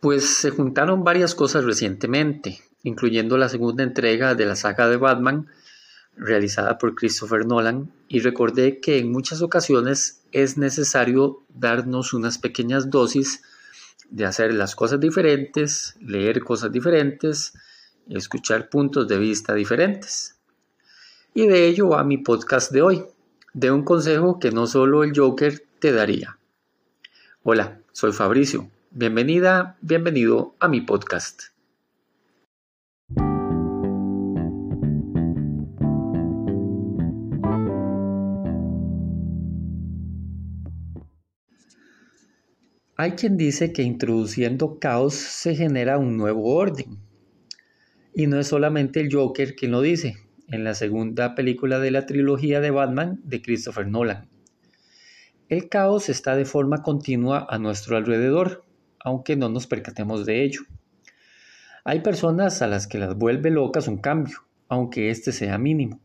Pues se juntaron varias cosas recientemente, incluyendo la segunda entrega de la saga de Batman, realizada por Christopher Nolan, y recordé que en muchas ocasiones es necesario darnos unas pequeñas dosis de hacer las cosas diferentes, leer cosas diferentes, escuchar puntos de vista diferentes. Y de ello va mi podcast de hoy, de un consejo que no solo el Joker te daría. Hola, soy Fabricio Bienvenida, bienvenido a mi podcast. Hay quien dice que introduciendo caos se genera un nuevo orden. Y no es solamente el Joker quien lo dice, en la segunda película de la trilogía de Batman de Christopher Nolan. El caos está de forma continua a nuestro alrededor, aunque no nos percatemos de ello. Hay personas a las que las vuelve locas un cambio, aunque éste sea mínimo.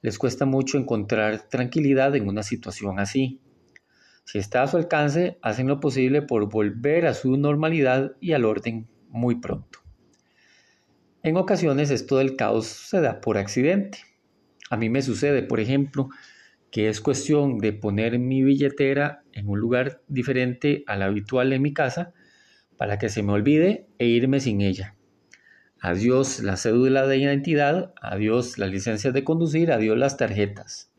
Les cuesta mucho encontrar tranquilidad en una situación así. Si está a su alcance, hacen lo posible por volver a su normalidad y al orden muy pronto. En ocasiones esto del caos se da por accidente. A mí me sucede, por ejemplo, que es cuestión de poner mi billetera en un lugar diferente al habitual en mi casa para que se me olvide e irme sin ella. Adiós la cédula de identidad, adiós la licencia de conducir, adiós las tarjetas.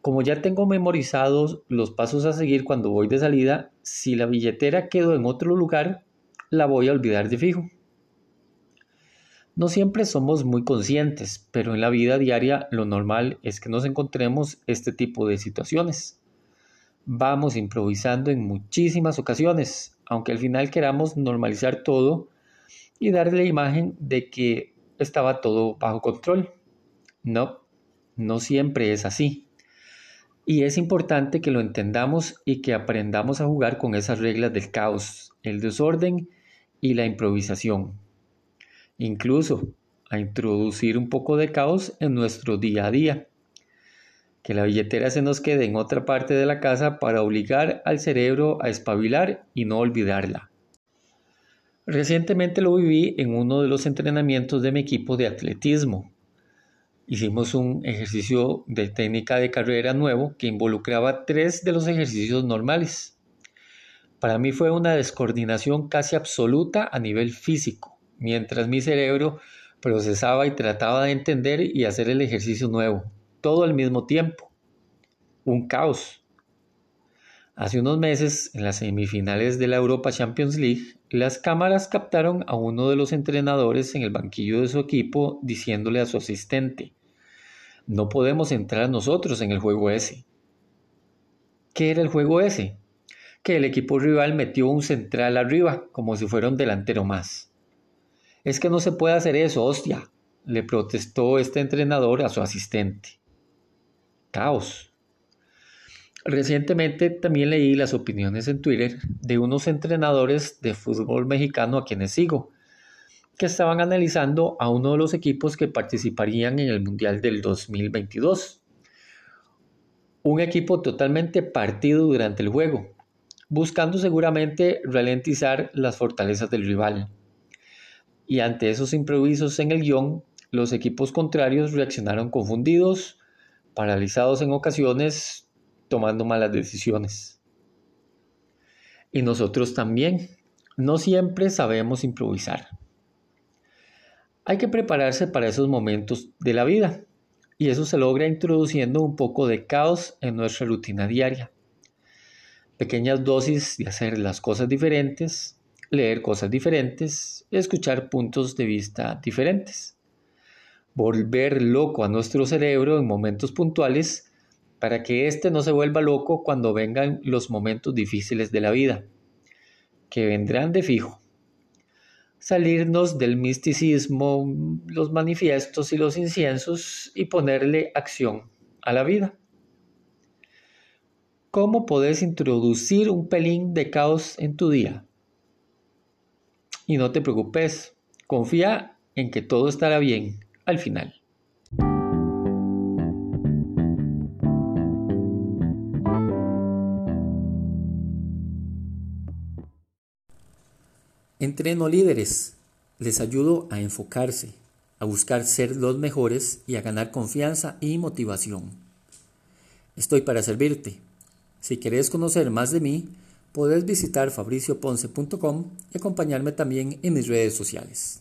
Como ya tengo memorizados los pasos a seguir cuando voy de salida, si la billetera quedó en otro lugar, la voy a olvidar de fijo. No siempre somos muy conscientes, pero en la vida diaria lo normal es que nos encontremos este tipo de situaciones. Vamos improvisando en muchísimas ocasiones, aunque al final queramos normalizar todo y darle la imagen de que estaba todo bajo control. No, no siempre es así. Y es importante que lo entendamos y que aprendamos a jugar con esas reglas del caos, el desorden y la improvisación. Incluso a introducir un poco de caos en nuestro día a día que la billetera se nos quede en otra parte de la casa para obligar al cerebro a espabilar y no olvidarla. Recientemente lo viví en uno de los entrenamientos de mi equipo de atletismo. Hicimos un ejercicio de técnica de carrera nuevo que involucraba tres de los ejercicios normales. Para mí fue una descoordinación casi absoluta a nivel físico, mientras mi cerebro procesaba y trataba de entender y hacer el ejercicio nuevo todo al mismo tiempo. Un caos. Hace unos meses, en las semifinales de la Europa Champions League, las cámaras captaron a uno de los entrenadores en el banquillo de su equipo diciéndole a su asistente, no podemos entrar nosotros en el juego ese. ¿Qué era el juego ese? Que el equipo rival metió un central arriba, como si fuera un delantero más. Es que no se puede hacer eso, hostia, le protestó este entrenador a su asistente caos. Recientemente también leí las opiniones en Twitter de unos entrenadores de fútbol mexicano a quienes sigo, que estaban analizando a uno de los equipos que participarían en el Mundial del 2022. Un equipo totalmente partido durante el juego, buscando seguramente ralentizar las fortalezas del rival. Y ante esos improvisos en el guion, los equipos contrarios reaccionaron confundidos, paralizados en ocasiones, tomando malas decisiones. Y nosotros también, no siempre sabemos improvisar. Hay que prepararse para esos momentos de la vida y eso se logra introduciendo un poco de caos en nuestra rutina diaria. Pequeñas dosis de hacer las cosas diferentes, leer cosas diferentes, escuchar puntos de vista diferentes volver loco a nuestro cerebro en momentos puntuales para que éste no se vuelva loco cuando vengan los momentos difíciles de la vida, que vendrán de fijo. Salirnos del misticismo, los manifiestos y los inciensos y ponerle acción a la vida. ¿Cómo podés introducir un pelín de caos en tu día? Y no te preocupes, confía en que todo estará bien al final. Entreno líderes, les ayudo a enfocarse, a buscar ser los mejores y a ganar confianza y motivación. Estoy para servirte. Si quieres conocer más de mí, puedes visitar fabricioponce.com y acompañarme también en mis redes sociales.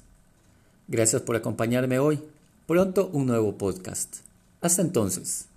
Gracias por acompañarme hoy. Pronto un nuevo podcast. Hasta entonces.